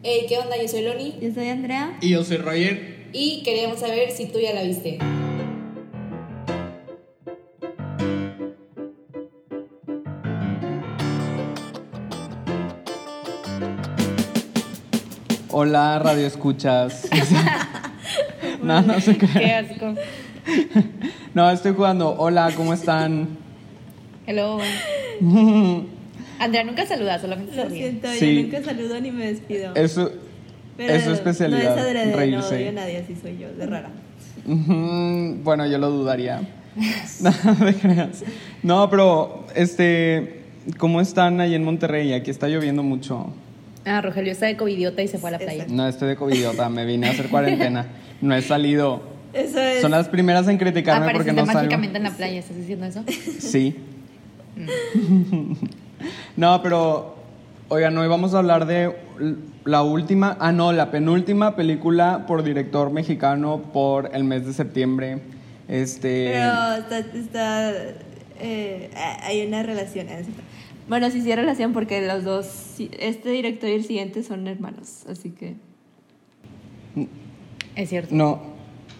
Hey, ¿qué onda? Yo soy Loni Yo soy Andrea. Y yo soy Roger. y queríamos saber si tú ya la viste. Hola, radio escuchas. no, no se Qué crean. asco. No, estoy jugando. Hola, ¿cómo están? Hello. Andrea nunca saluda, solamente se Lo siento, Sí. yo nunca saludo ni me despido. Eso Pero es su especialidad, No es adrede, reírse. no odio a nadie, así soy yo, de rara. Bueno, yo lo dudaría. No, no te creas. No, pero, este, ¿cómo están ahí en Monterrey? Aquí está lloviendo mucho. Ah, Rogelio está de covidiota y se fue a la playa. Exacto. No, estoy de covidiota, me vine a hacer cuarentena. No he salido. Eso es. Son las primeras en criticarme porque no salgo. mágicamente en la playa, ¿estás diciendo eso? Sí. no, pero, oigan, hoy vamos a hablar de la última, ah, no, la penúltima película por director mexicano por el mes de septiembre. Este. Pero está. está eh, hay una relación. ¿eh? Bueno, sí, sí hay relación porque los dos, este director y el siguiente son hermanos, así que. Es cierto. No.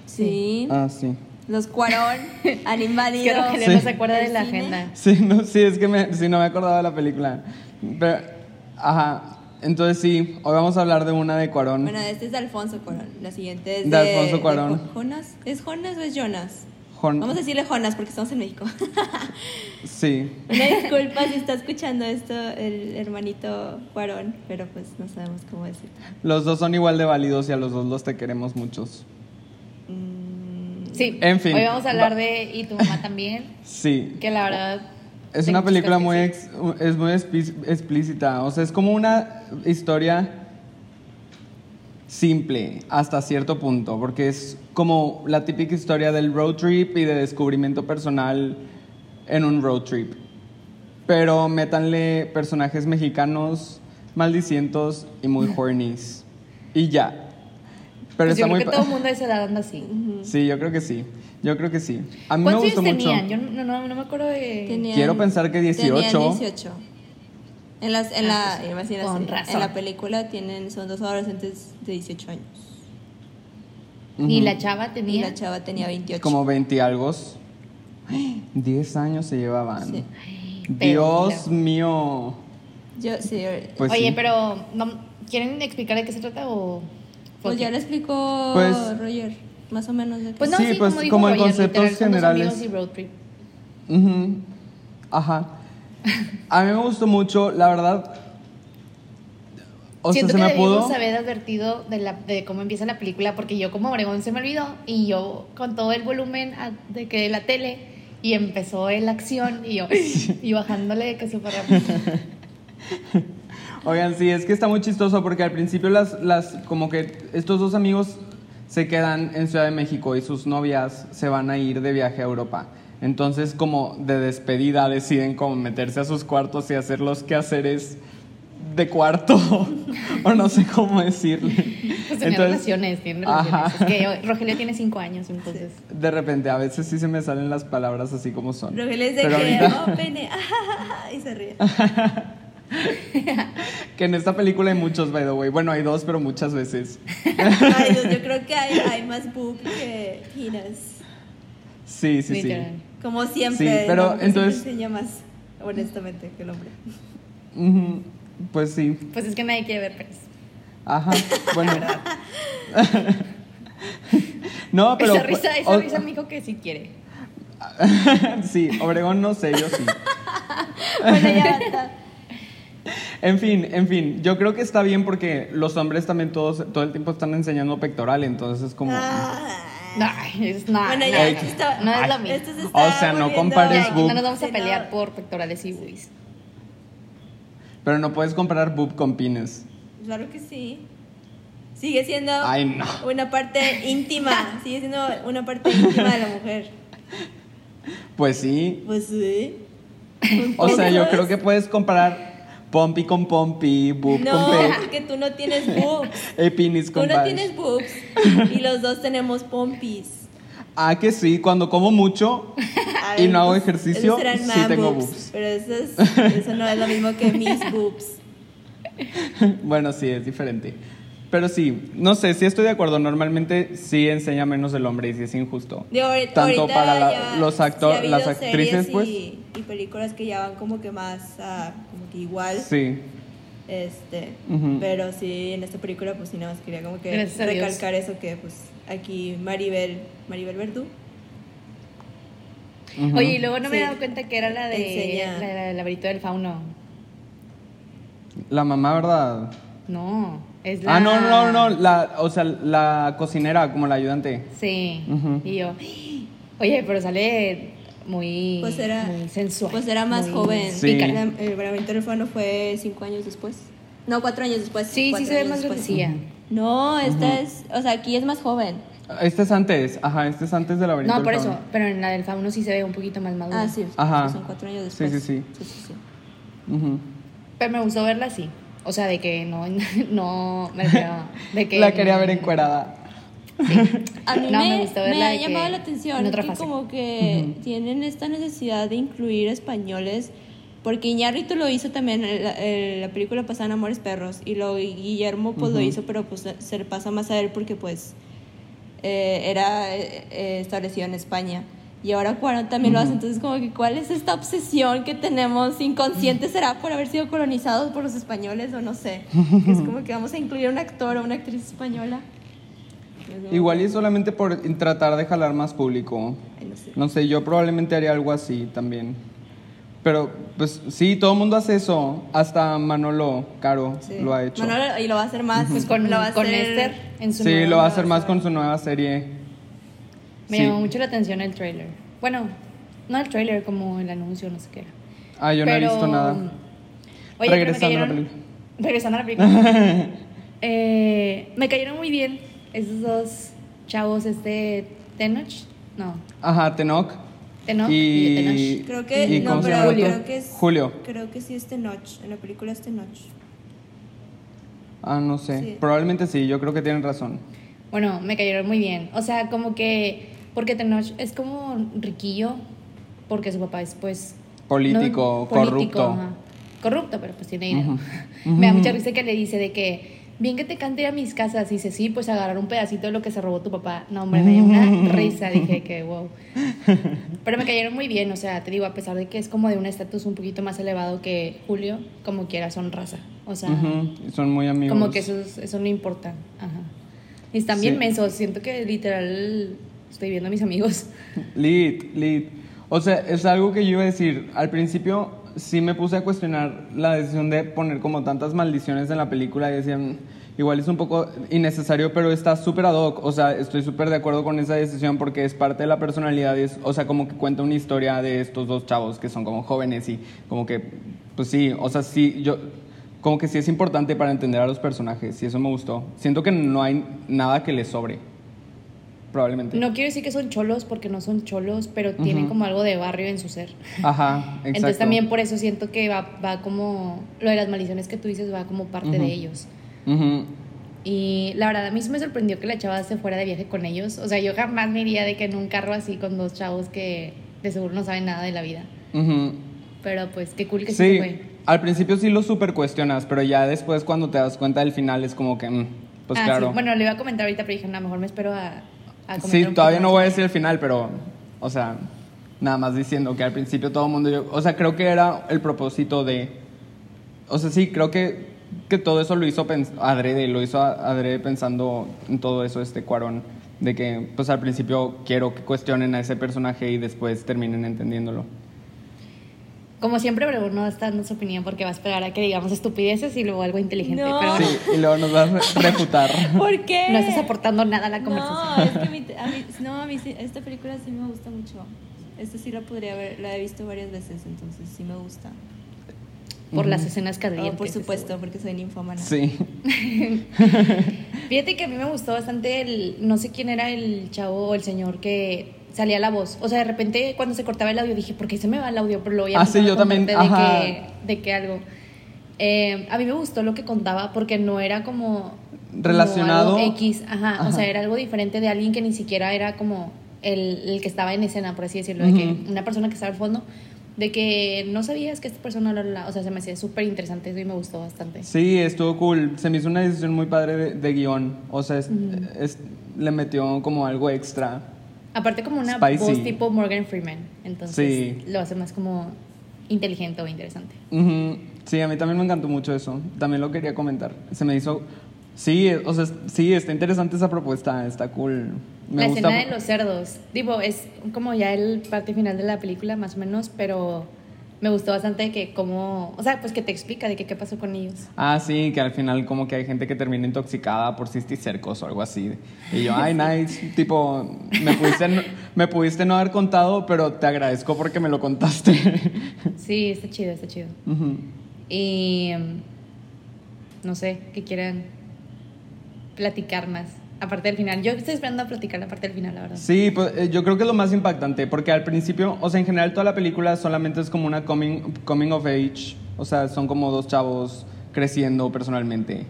Sí. Ah, sí. Los Cuarón han invadido. Que Rogelio Sí. no se acuerda de ¿El la cine? agenda. Sí, no, sí, es que me, sí, no me acordaba de la película. Pero, ajá. Entonces sí, hoy vamos a hablar de una de Cuarón. Bueno, este es de Alfonso Cuarón. La siguiente es De de. Alfonso Cuarón. de Jo- ¿Jonas? ¿Es Jonas o es Jonas? Jon- Vamos a decirle Jonas porque estamos en México. Sí. Una disculpa si está escuchando esto el hermanito Cuarón, pero pues no sabemos cómo decirlo. Los dos son igual de válidos y a los dos los te queremos muchos. Sí. En fin. Hoy vamos a hablar de Y tu mamá también, Sí. que la verdad. Es una película muy, ex- es muy explícita. O sea, es como una historia simple hasta cierto punto, porque es como la típica historia del road trip y de descubrimiento personal en un road trip. Pero métanle personajes mexicanos maldicientos y muy hornies. Y ya. Pero Pues yo está creo muy que pa- todo el mundo a esa edad anda así. Sí, yo creo que sí. Yo creo que sí. A mí me ¿Cuántos gustó años mucho. tenían? Yo no, no, no me acuerdo de. tenían- Quiero pensar que 18. Tenían 18. En, las, en, la, Ah, pues, iba a decir con así, razón. en la película tienen, son dos adolescentes de 18 años. Y Ujú. la chava Y tenía. la chava tenía 28. Como 20 y algo. 10 años se llevaban. Sí. Dios pero- mío. Yo, sí, Pues Oye, sí. pero ¿no- ¿quieren explicar de qué se trata o.? Pues ya le explicó Pues- Roger, más o menos. De qué Pues no, Sí, sí, pues, como dijo como en Roger, dos generales. amigos y road trip. Ujú. Ajá. A mí me gustó mucho, la verdad. O Siento sea, se que me debimos pudo. haber advertido de, la, de cómo empieza la película, porque yo como Obregón se me olvidó y yo con todo el volumen a- de que de la tele y empezó la acción y yo y bajándole que súper rápido. Oigan, sí, es que está muy chistoso porque al principio las, las, como que estos dos amigos se quedan en Ciudad de México y sus novias se van a ir de viaje a Europa. Entonces, como de despedida, deciden como meterse a sus cuartos y hacer los quehaceres de cuarto, o no sé cómo decirle. Pues tiene Entonces, relaciones, tiene relaciones. Ajá. Es que Rogelio tiene cinco años, entonces. De repente, a veces sí se me salen las palabras así como son. Roger es de Pero que, ahorita- oh, pene, y se ríe. Que en esta película hay muchos, by the way. Bueno, hay dos, pero muchas veces. Ay, Dios, yo creo que hay, hay más boob que penis. Sí, sí, sí. Como siempre. Sí, pero entonces- enseña más, honestamente, que el hombre. Pues sí. Pues es que nadie quiere ver penes. Ajá. Bueno. no, pero. esa risa, esa o- risa me dijo que sí quiere. sí, Obregón no sé, yo sí. Bueno, ya está. En fin, en fin, yo creo que está bien porque los hombres también todos, todo el tiempo están enseñando pectoral, entonces es como. Ah. Ay, es nada. Bueno, ya, esto no es lo mismo. esto se O sea, no compares Ya, boob. no nos vamos a pelear no. por pectorales y boobies. Pero no puedes comparar boob con pines. Claro que sí. Sigue siendo Ay, no. una parte íntima. Sigue siendo una parte íntima de la mujer. Pues sí. Pues sí. O sea, yo creo que puedes comparar pompi con pompi, boob No, con pe, porque tú no tienes boobs. eh, pinis Tú con no tienes boobs. Y los dos tenemos pompis. Ah, que sí, cuando como mucho y no hago ejercicio, sí man tengo boobs, boobs. Pero eso, es, eso no es lo mismo que mis boobs. bueno, sí, es diferente. Pero sí, no sé, sí estoy de acuerdo. Normalmente sí enseña menos el hombre y sí es injusto. Digo, ahorita- Tanto ahorita para la- ya los sí ha actores, las actrices, pues. Y, películas que ya van como que más como que igual. Sí. Este, pero sí, en esta película, pues sí, nada más quería como que Gracias recalcar eso que, pues, aquí Maribel, Maribel Verdú. Oye, y luego no me he dado cuenta que era la de la, la del fauno. La mamá, ¿verdad? No, es la... Ah, no, no, no, la, o sea, la cocinera como la ayudante. Sí, y yo, oye, pero sale muy, Pues era- muy sensual. pues era más muy joven. Sí. La- El laberinto del fauno fue cinco años después. No, cuatro años después. Sí, sí se ve más después. grandecilla. No, esta es, o sea, aquí es más joven. Este es antes, ajá, este es antes de la No, por eso, pero en la del fauno sí se ve un poquito más madura. Ah, sí, Ajá. son cuatro años Sí, después. sí, sí. sí. Pero me gustó verla así. O sea, de que no, no, me refiero, de que... La quería ver encuerada. A mí No, me, ha llamado la atención que fase. como que tienen esta necesidad de incluir españoles porque Iñárritu lo hizo también en la, en la película pasada en Amores Perros y lo Guillermo pues lo hizo pero pues se le pasa más a él porque pues eh, era eh, eh, establecido en España y ahora Cuarón también lo hace entonces como que cuál es esta obsesión que tenemos inconsciente será por haber sido colonizados por los españoles o no sé es como que vamos a incluir a un actor o una actriz española Igual y es solamente por tratar de jalar más público. Ay, no sé. No sé, yo probablemente haría algo así también. Pero, pues sí, todo el mundo hace eso. Hasta Manolo Caro Sí. lo ha hecho. Manolo- y lo va a hacer más. Pues con, lo va a con hacer- Esther en su sí, nueva- lo va a hacer más con su nueva serie. Me Sí. llamó mucho la atención el trailer. Bueno, no el trailer, como el anuncio, no sé qué era. Ah, yo no he visto nada. Oye, pero me Regresando a la cayeron- película. Regresando a la película. Eh, me cayeron muy bien esos dos chavos, este Tenoch, no, Ajá, Tenoch. Tenoch y, y... Tenoch. Creo que ¿Y no, pero el creo que es Julio. Creo que sí es Tenoch. En la película es Tenoch. Ah, no sé. Sí. Probablemente sí, yo creo que tienen razón. Bueno, me cayeron muy bien. O sea, como que, porque Tenoch es como riquillo, porque su papá es pues... Político, corrupto. ajá. Corrupto, pero pues tiene dinero. Me da mucha risa que le dice de que, bien que te cante ir a mis casas. Y dice, sí, pues agarrar un pedacito de lo que se robó tu papá. No, hombre, me dio una risa. Dije que, wow. Pero me cayeron muy bien. O sea, te digo, a pesar de que es como de un estatus un poquito más elevado que Julio, como quiera son raza. O sea, Son muy amigos. como que eso, es- eso no importa. Ajá. Y están bien Sí. mensos. Siento que literal estoy viendo a mis amigos. Lit, lit. O sea, es algo que yo iba a decir. Al principio sí me puse a cuestionar la decisión de poner como tantas maldiciones en la película y decían, igual es un poco innecesario, pero está súper ad hoc. O sea, estoy súper de acuerdo con esa decisión porque es parte de la personalidad. y es- o sea, como que cuenta una historia de estos dos chavos que son como jóvenes y como que, pues sí, o sea, sí, yo... Como que sí es importante para entender a los personajes y eso me gustó. Siento que no hay nada que les sobre. Probablemente. No quiero decir que son cholos porque no son cholos, pero tienen como algo de barrio en su ser. Ajá, exacto. Entonces también por eso siento que va, va como, lo de las maldiciones que tú dices va como parte de ellos. Y la verdad a mí sí me sorprendió que la chava se fuera de viaje con ellos. O sea, yo jamás me iría de que en un carro así con dos chavos que de seguro no saben nada de la vida. Pero pues qué cool que sí, se Sí, fue. al principio sí lo super cuestionas, pero ya después cuando te das cuenta del final es como que, mm, pues Ah, claro. sí. Bueno, le iba a comentar ahorita, pero dije, no, mejor me espero a, a Sí, todavía no voy a decir el final, pero, o sea, nada más diciendo que al principio todo el mundo, yo- o sea, creo que era el propósito de, o sea, sí, creo que, que todo eso lo hizo adrede, lo hizo adrede pensando en todo eso este Cuarón, de que, pues al principio quiero que cuestionen a ese personaje y después terminen entendiéndolo. Como siempre, pero no está dando su opinión porque va a esperar a que digamos estupideces y luego algo inteligente. No. Pero bueno, Sí, y luego nos vas a re- refutar. ¿Por qué? no estás aportando nada a la conversación. No, es que a mí, a mí- no, a mí sí- esta película sí me gusta mucho. Esta sí la podría ver, la he visto varias veces, entonces sí me gusta. Por las escenas Oh, calientes. por supuesto, porque soy ninfómana. Sí. Fíjate que a mí me gustó bastante el, no sé quién era el chavo o el señor que salía la voz. O sea, de repente cuando se cortaba el audio dije, ¿por qué se me va el audio? Pero ya Ah, sí, yo también, de que, de que algo. Eh, a mí me gustó lo que contaba porque no era como como Relacionado. algo X, ajá, Ajá. o sea, era algo diferente de alguien que ni siquiera era como el, el que estaba en escena, por así decirlo, de que una persona que estaba al fondo, De que no sabías que esta persona, la, la, o sea, se me hacía súper interesante eso y me gustó bastante. Sí, estuvo cool. Se me hizo una decisión muy padre de, de guion. O sea, es- es- le metió como algo extra. Aparte como una Spicy. voz tipo Morgan Freeman, entonces Sí. lo hace más como inteligente o interesante. Sí, a mí también me encantó mucho eso. También lo quería comentar. Se me hizo... Sí, o sea, sí, está interesante esa propuesta. Está cool. Me la gusta. escena de los cerdos, digo, es como ya el parte final de la película más o menos, pero me gustó bastante que como, o sea, pues que te explica de que qué pasó con ellos. Ah, sí, que al final como que hay gente que termina intoxicada por cisticercos o algo así. Y yo, ay, nice, tipo, me pudiste, no, me pudiste no haber contado, pero te agradezco porque me lo contaste. Sí, está chido, está chido. Y mm, no sé, que quieran platicar más. Aparte del final, yo estoy esperando a platicar la parte del final, la verdad. Sí, pues eh, yo creo que es lo más impactante, porque al principio, o sea, en general toda la película solamente es como una coming, coming of age, o sea, son como dos chavos creciendo personalmente.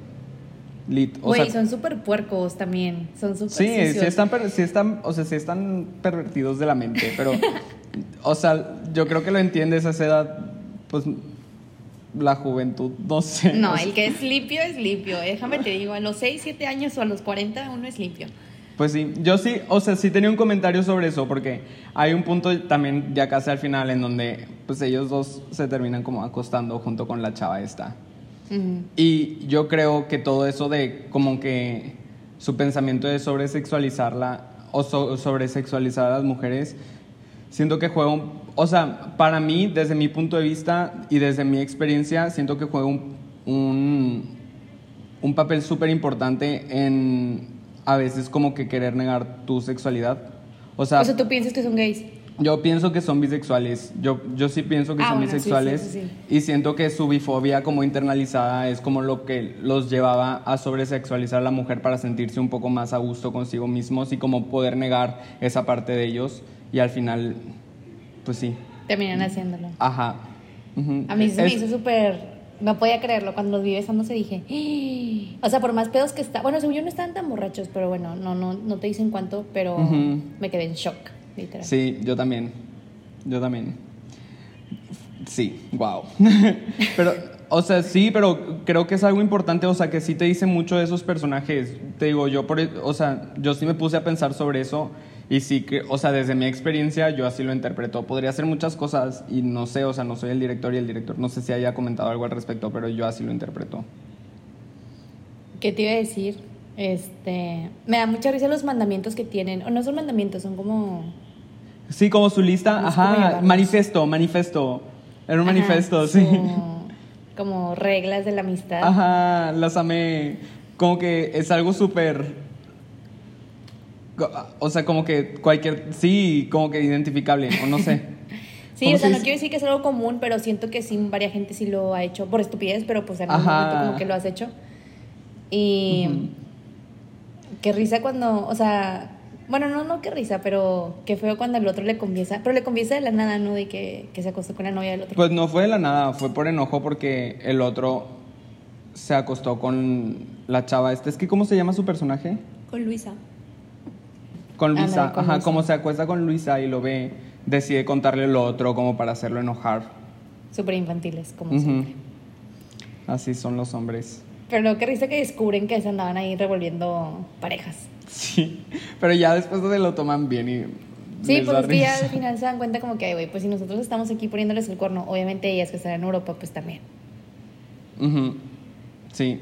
Lit, Güey, sea, son súper puercos también, son súper Sí, sí están, sí están, o sea, sí están pervertidos de la mente, pero, o sea, yo creo que lo entiendes a esa edad, pues, la juventud, no sé. No, el que es limpio es limpio. Déjame te digo, a los 6, 7 años o a los 40 uno es limpio. Pues sí, yo sí, o sea, sí tenía un comentario sobre eso, porque hay un punto también ya casi al final en donde, pues, ellos dos se terminan como acostando junto con la chava esta. Ujú. Y yo creo que todo eso de como que su pensamiento de sobresexualizarla o so- sobresexualizar a las mujeres, siento que juega un... O sea, para mí, desde mi punto de vista y desde mi experiencia, siento que juega un, un, un papel súper importante en a veces como que querer negar tu sexualidad. O sea, O sea, tú piensas que son gays. yo pienso que son bisexuales. Yo, yo sí pienso que Ah, son bueno, sí, bisexuales. sí, sí, Y siento que su bifobia como internalizada es como lo que los llevaba a sobresexualizar a la mujer para sentirse un poco más a gusto consigo mismos y como poder negar esa parte de ellos. Y al final, pues sí. Terminan haciéndolo. Ajá. A mí se me hizo súper. No podía creerlo. Cuando los vi besándose dije. "Ah". O sea, por más pedos que está. Bueno, según yo no estaban tan borrachos, pero bueno, no, no, no te dicen cuánto, pero me quedé en shock, literal. Sí, yo también. Yo también. Sí, wow. pero, o sea, sí, pero creo que es algo importante, o sea, que sí te dice mucho de esos personajes. Te digo, yo, por, e, o sea, yo sí me puse a pensar sobre eso y sí que, o sea, desde mi experiencia yo así lo interpreto. Podría hacer muchas cosas y no sé, o sea, no soy el director y el director no sé si haya comentado algo al respecto, pero yo así lo interpreto. ¿Qué te iba a decir? Este. Me da mucha risa los mandamientos que tienen. O no son mandamientos, son como. Sí, como su lista, No ajá, llamarlos. manifiesto, manifiesto. Era un Ajá, manifiesto, su- sí. Como reglas de la amistad. Ajá, las amé. Como que es algo súper. O sea, como que cualquier. Sí, como que identificable, o no sé. Sí, ¿Cómo o sea, se no quiero decir que es algo común, pero siento que sí, varias gente sí lo ha hecho por estupidez, pero pues en algún momento como que lo has hecho. Y qué risa cuando, o sea, bueno, no, no qué risa, pero qué feo cuando el otro le confiesa, pero le confiesa de la nada, ¿no? De que, que se acostó con la novia del otro. Pues no fue de la nada, fue por enojo porque el otro se acostó con la chava. Este es que, ¿cómo se llama su personaje? Con Luisa. Con Luisa. con Ajá, Luisa. como se acuesta con Luisa y lo ve, decide contarle lo otro como para hacerlo enojar. Súper infantiles, como siempre. Así son los hombres. Pero qué risa que descubren que se andaban ahí revolviendo parejas. Sí, pero ya después se lo toman bien y. Sí, pues es que ya al final se dan cuenta como que, ay, güey, pues si nosotros estamos aquí poniéndoles el cuerno, obviamente ellas que están en Europa, pues también. Sí.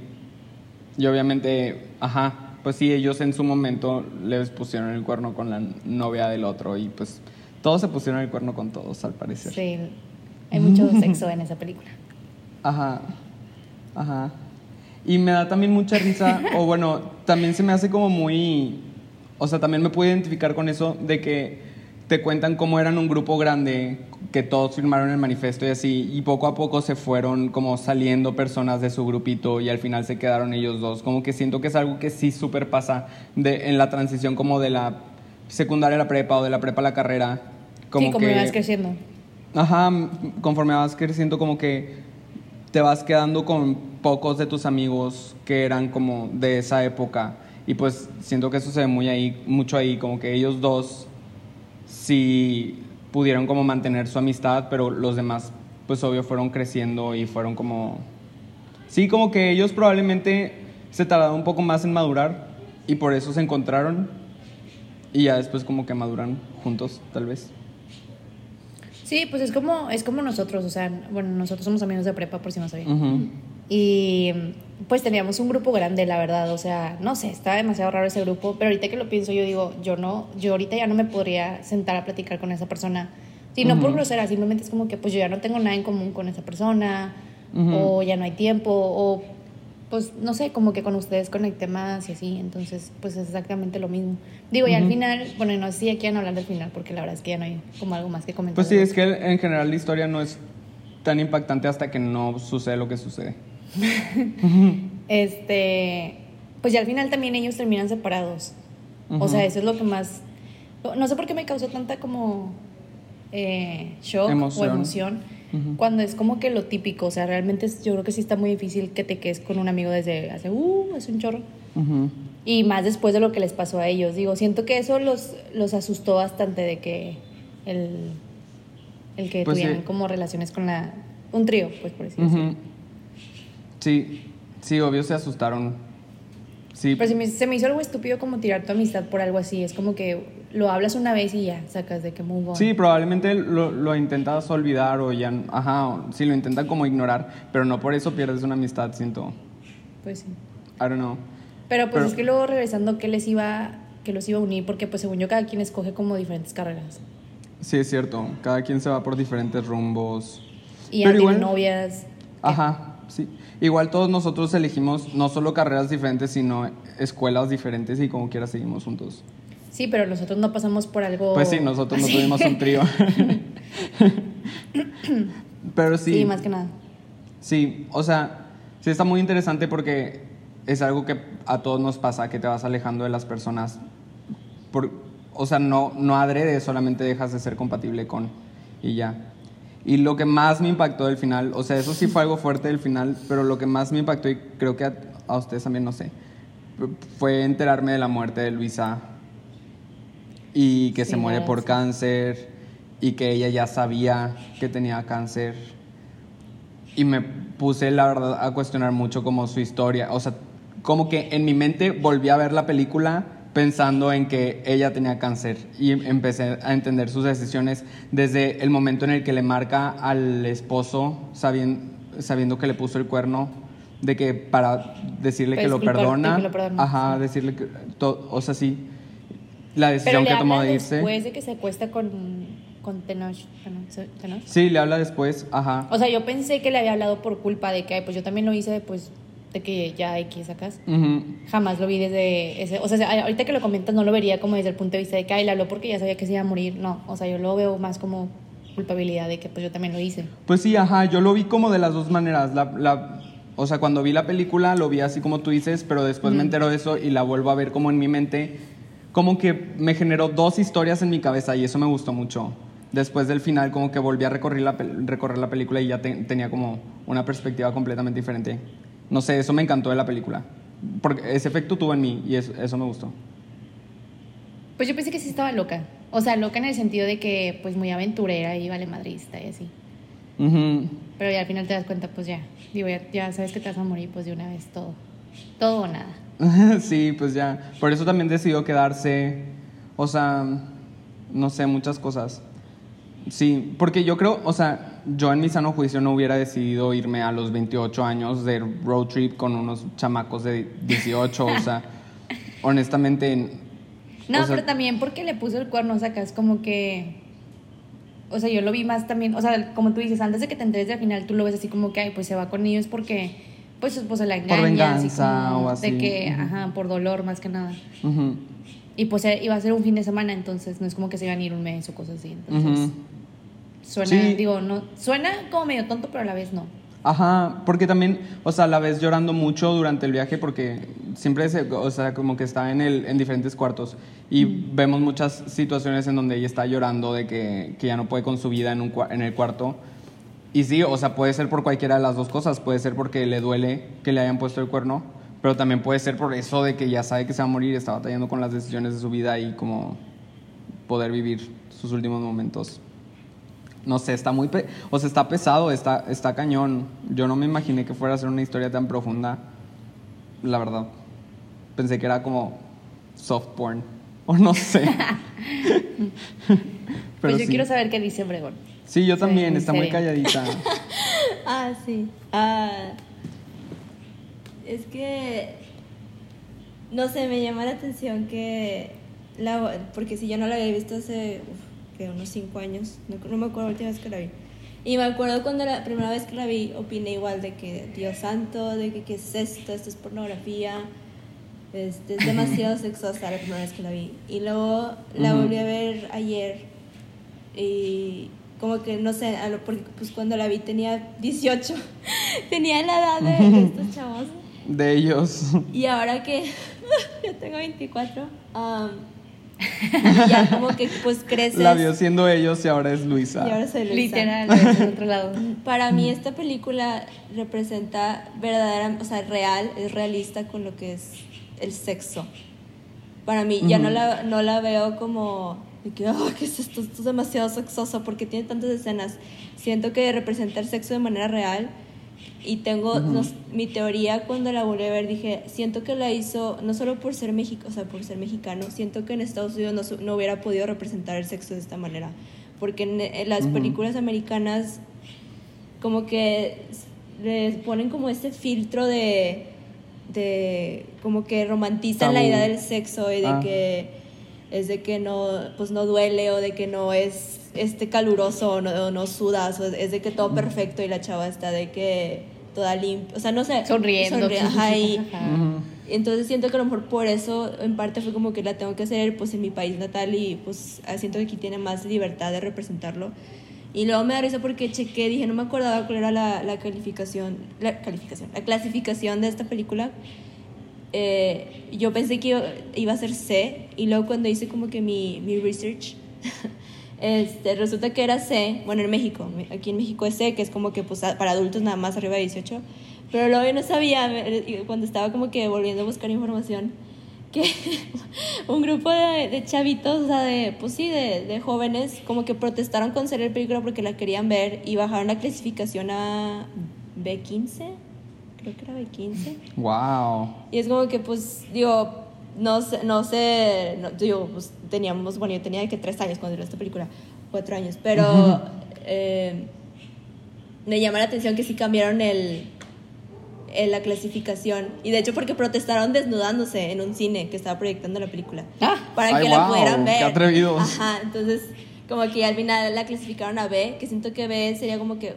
Y obviamente, ajá, pues sí, ellos en su momento les pusieron el cuerno con la novia del otro y pues todos se pusieron el cuerno con todos, al parecer. Sí, hay mucho sexo en esa película. Ajá, ajá. Y me da también mucha risa, o bueno, también se me hace como muy, o sea, también me puedo identificar con eso de que te cuentan cómo eran un grupo grande, que todos firmaron el manifiesto y así, y poco a poco se fueron como saliendo personas de su grupito y al final se quedaron ellos dos. Como que siento que es algo que sí súper pasa de, en la transición como de la secundaria a la prepa o de la prepa a la carrera. Como sí, como que, vas creciendo. Ajá, conforme vas creciendo como que te vas quedando con pocos de tus amigos que eran como de esa época y pues siento que eso se ve muy ahí, mucho ahí, como que ellos dos sí pudieron como mantener su amistad, pero los demás, pues obvio, fueron creciendo y fueron como... Sí, como que ellos probablemente se tardaron un poco más en madurar y por eso se encontraron y ya después como que maduran juntos, tal vez. Sí, pues es como, es como nosotros, o sea, bueno, nosotros somos amigos de prepa, por si no sabían. Y pues teníamos un grupo grande, la verdad, o sea, no sé, está demasiado raro ese grupo, pero ahorita que lo pienso yo digo, yo no, yo ahorita ya no me podría sentar a platicar con esa persona. Y no por Ujú. grosera, simplemente es como que pues yo ya no tengo nada en común con esa persona, o ya no hay tiempo, o pues no sé, como que con ustedes conecté más y así, entonces pues es exactamente lo mismo. Digo, y al final, bueno, no sé si quieren hablar del final, porque la verdad es que ya no hay como algo más que comentar. Pues sí, es que en general la historia no es tan impactante hasta que no sucede lo que sucede. Este, pues ya al final también ellos terminan separados. O Ujú. sea, eso es lo que más... No sé por qué me causó tanta como eh, shock Emoción. o emoción. Ujú. Cuando es como que lo típico, o sea, realmente es- yo creo que sí está muy difícil que te quedes con un amigo desde hace, uh, hace un chorro. Y más después de lo que les pasó a ellos. Digo, siento que eso los, los asustó bastante de que el, el que Pues sí. tuvieran como relaciones con la... Un trío, pues por decirlo así. Sí, sí, obvio se asustaron. Sí, Pero se me, se me hizo algo estúpido como tirar tu amistad por algo así. Es como que lo hablas una vez y ya, sacas de que move on. sí, probablemente lo, lo intentas olvidar o ya, ajá, sí, lo intentan como ignorar, pero no por eso pierdes una amistad, siento. Pues sí. I don't know. Pero pues Pero- es que luego regresando, ¿qué les iba, qué los iba a unir? Porque pues según yo cada quien escoge como diferentes carreras. Sí, es cierto, cada quien se va por diferentes rumbos. Y ya Pero tienen igual- novias. Ajá, sí. Igual todos nosotros elegimos no solo carreras diferentes, sino escuelas diferentes y como quiera seguimos juntos. Sí, pero nosotros no pasamos por algo... Pues sí, nosotros no tuvimos un trío. Pero sí. Sí, más que nada. Sí, o sea, sí está muy interesante porque es algo que a todos nos pasa, que te vas alejando de las personas. Por, o sea, no, no adrede, solamente dejas de ser compatible con y ya. Y lo que más me impactó del final, o sea, eso sí fue algo fuerte del final, pero lo que más me impactó, y creo que a, a ustedes también, no sé, fue enterarme de la muerte de Luisa y que Sí, se muere por sí. cáncer y que ella ya sabía que tenía cáncer y me puse la verdad a cuestionar mucho como su historia, o sea, como que en mi mente volví a ver la película pensando en que ella tenía cáncer y empecé a entender sus decisiones desde el momento en el que le marca al esposo sabiendo, sabiendo que le puso el cuerno de que para decirle Para que lo perdona, que lo perdona, ajá, sí. decirle que to- o sea, sí, la Pero decisión le que tomó de irse. después de que se acuesta con, con Tenoch. Tenoch-. Sí, le habla después, ajá. O sea, yo pensé que le había hablado por culpa de que, pues yo también lo hice, pues, de que ya X sacas. Ujú. Jamás lo vi desde ese. O sea, ahorita que lo comentas, no lo vería como desde el punto de vista de que, ay, le habló porque ya sabía que se iba a morir. No, o sea, yo lo veo más como culpabilidad de que, pues yo también lo hice. Pues sí, ajá, yo lo vi como de las dos maneras. La, la- o sea, cuando vi la película lo vi así como tú dices, pero después me entero de eso y la vuelvo a ver como en mi mente. Como que me generó dos historias en mi cabeza y eso me gustó mucho. Después del final como que volví a recorrer la, recorrer la película y ya te- tenía como una perspectiva completamente diferente. No sé, eso me encantó de la película. Porque ese efecto tuvo en mí y eso, eso me gustó. Pues yo pensé que sí estaba loca. O sea, loca en el sentido de que, pues muy aventurera y vale madrista y así. Pero ya al final te das cuenta, pues ya. Digo, ya, ya sabes que te vas a morir, pues de una vez todo. Todo o nada. sí, pues ya. Por eso también decidió quedarse. O sea, no sé, muchas cosas. Sí, porque yo creo, o sea, yo en mi sano juicio no hubiera decidido irme a los 28 años de road trip con unos chamacos de 18, o sea, honestamente. No, o sea, pero también porque le puso el cuerno, sacas como que. O sea, yo lo vi más también. O sea, como tú dices, antes de que te enteres al final, tú lo ves así como que, ay, pues se va con ellos porque, pues su esposa la engaña. venganza así como o así. De que, ajá, por dolor más que nada. ujú, Y pues eh, iba a ser un fin de semana, entonces no es como que se iban a ir un mes o cosas así. Entonces, ujú. suena, Sí. digo, no. Suena como medio tonto, pero a la vez no. Ajá, porque también, o sea, la ves llorando mucho durante el viaje porque siempre se, o sea, como que está en, el, en diferentes cuartos y vemos muchas situaciones en donde ella está llorando de que, que ya no puede con su vida en, un, en el cuarto. Y sí, o sea, puede ser por cualquiera de las dos cosas, puede ser porque le duele que le hayan puesto el cuerno, pero también puede ser por eso de que ya sabe que se va a morir, está batallando con las decisiones de su vida y como poder vivir sus últimos momentos no sé, está muy, pe- o sea, está pesado, está, está cañón. Yo no me imaginé que fuera a ser una historia tan profunda, la verdad. Pensé que era como soft porn, o no sé. Pues yo sí. quiero saber qué dice Obregón. Sí, yo también, está muy calladita. Ah, sí. Ah, es que, no sé, me llama la atención que, la, porque si yo no la había visto hace uf, que unos cinco años, no, no me acuerdo la última vez que la vi. Y me acuerdo cuando la primera vez que la vi, opiné igual de que, Dios santo, de que qué es esto, esto es pornografía, este, es demasiado sexosa la primera vez que la vi. Y luego la volví a ver ayer y como que no sé, porque pues cuando la vi tenía 18, tenía la edad de estos chavos. De ellos. Y ahora que yo tengo 24, um, ya como que pues creces. La vio siendo ellos y ahora es y Luisa. ahora soy Luisa. Literal, del otro lado. Para mí esta película representa verdadera, o sea, real, es realista con lo que es el sexo. Para mí, ya no Ujú. la, no la veo como de que, "Ah, ¿qué es esto? Esto es demasiado sexoso porque tiene tantas escenas. Siento que representa el sexo de manera real y tengo nos- mi teoría cuando la volví a ver, dije, siento que la hizo no solo por ser, México, o sea, por ser mexicano, siento que en Estados Unidos no, no hubiera podido representar el sexo de esta manera. Porque en, en las películas americanas como que les ponen como ese filtro de, de como que romantizan la idea del sexo y de Ah. que es de que no pues no duele o de que no es este caluroso o no, o no sudas o es de que todo perfecto y la chava está de que toda limpia o sea no sé Sonriendo. sonri- ajá, y- Ajá. Entonces siento que a lo mejor por eso en parte fue como que la tengo que hacer pues en mi país natal y pues ah, siento que aquí tiene más libertad de representarlo. Y luego me da risa porque chequé, dije, no me acordaba cuál era la, la calificación, la calificación, la clasificación de esta película. Eh, yo pensé que iba, iba a ser C y luego cuando hice como que mi, mi research, este, resulta que era C, bueno en México, aquí en México es C, que es como que pues, para adultos nada más arriba de 18, pero luego yo no sabía, y cuando estaba como que volviendo a buscar información, que un grupo de, de chavitos, o sea, de, pues sí, de, de jóvenes, como que protestaron con ser el película porque la querían ver y bajaron la clasificación a B15, creo que era B15. Wow. Y es como que, pues, digo, no sé, no sé, no, digo, pues teníamos, bueno, yo tenía de que tres años cuando vi esta película, cuatro años, pero eh, me llama la atención que sí cambiaron el, el- la clasificación. Y de hecho porque protestaron desnudándose en un cine que estaba proyectando la película. Ah. Para Ay, que la pudieran ver. qué atrevidos. Ajá, entonces como que al final la clasificaron a B, que siento que B sería como que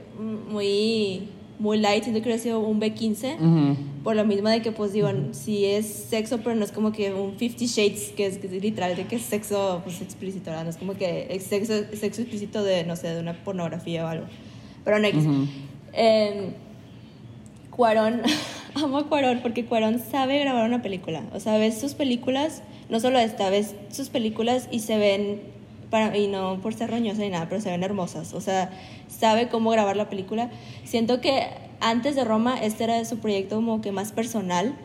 muy, muy light, siento que hubiera sido un B15 Ujú. por lo mismo de que pues digo si es sexo pero no es como que un Fifty Shades que es, que es literal de que es sexo pues explícito ¿verdad? no es como que es sexo, sexo explícito de no sé de una pornografía o algo pero no X. Ujú. Eh, Cuarón amo a Cuarón porque Cuarón sabe grabar una película o sea ves sus películas no solo esta ves sus películas y se ven para, y no por ser roñosa ni nada pero se ven hermosas o sea sabe cómo grabar la película siento que antes de Roma este era su proyecto como que más personal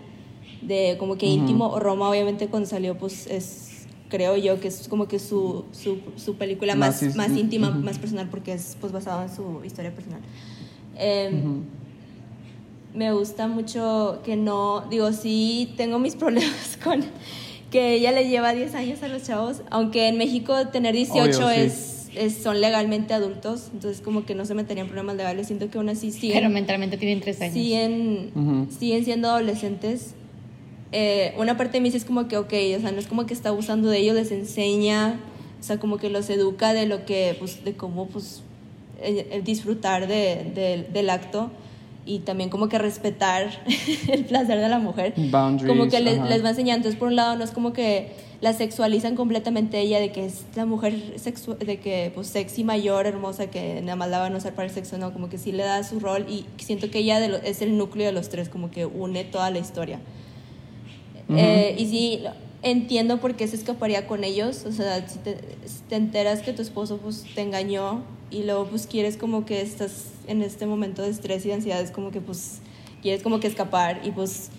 de como que Ujú. íntimo Roma obviamente cuando salió pues es creo yo que es como que su, su, su película más, Más íntima ujú. más personal porque es pues basado en su historia personal Em, Ujú. me gusta mucho que no, digo, sí tengo mis problemas con que ella le lleva 10 años a los chavos, aunque en México tener 18 Obvio, sí. es, es- son legalmente adultos, entonces como que no se meterían problemas legales, siento que aún así Pero siguen, mentalmente tienen tres años. siguen, Ujú. siguen siendo adolescentes. Eh, una parte de mí sí es como que, ok, o sea, no es como que está abusando de ellos, les enseña, o sea, como que los educa de lo que, pues, de cómo, pues, el disfrutar de- de- del acto y también como que respetar el placer de la mujer. Boundaries, Como que les, ajá. les va enseñando. Entonces, por un lado, no es como que la sexualizan completamente ella, de que es la mujer de que, pues, sexy, mayor, hermosa, que nada más la van a usar para el sexo, no, como que sí le da su rol y siento que ella de lo- es el núcleo de los tres, como que une toda la historia. Ujú. Eh, y sí, entiendo por qué se escaparía con ellos. O sea, si te, si te enteras que tu esposo pues, te engañó y luego pues quieres como que estás en este momento de estrés y de ansiedad, es como que pues quieres como que escapar y pues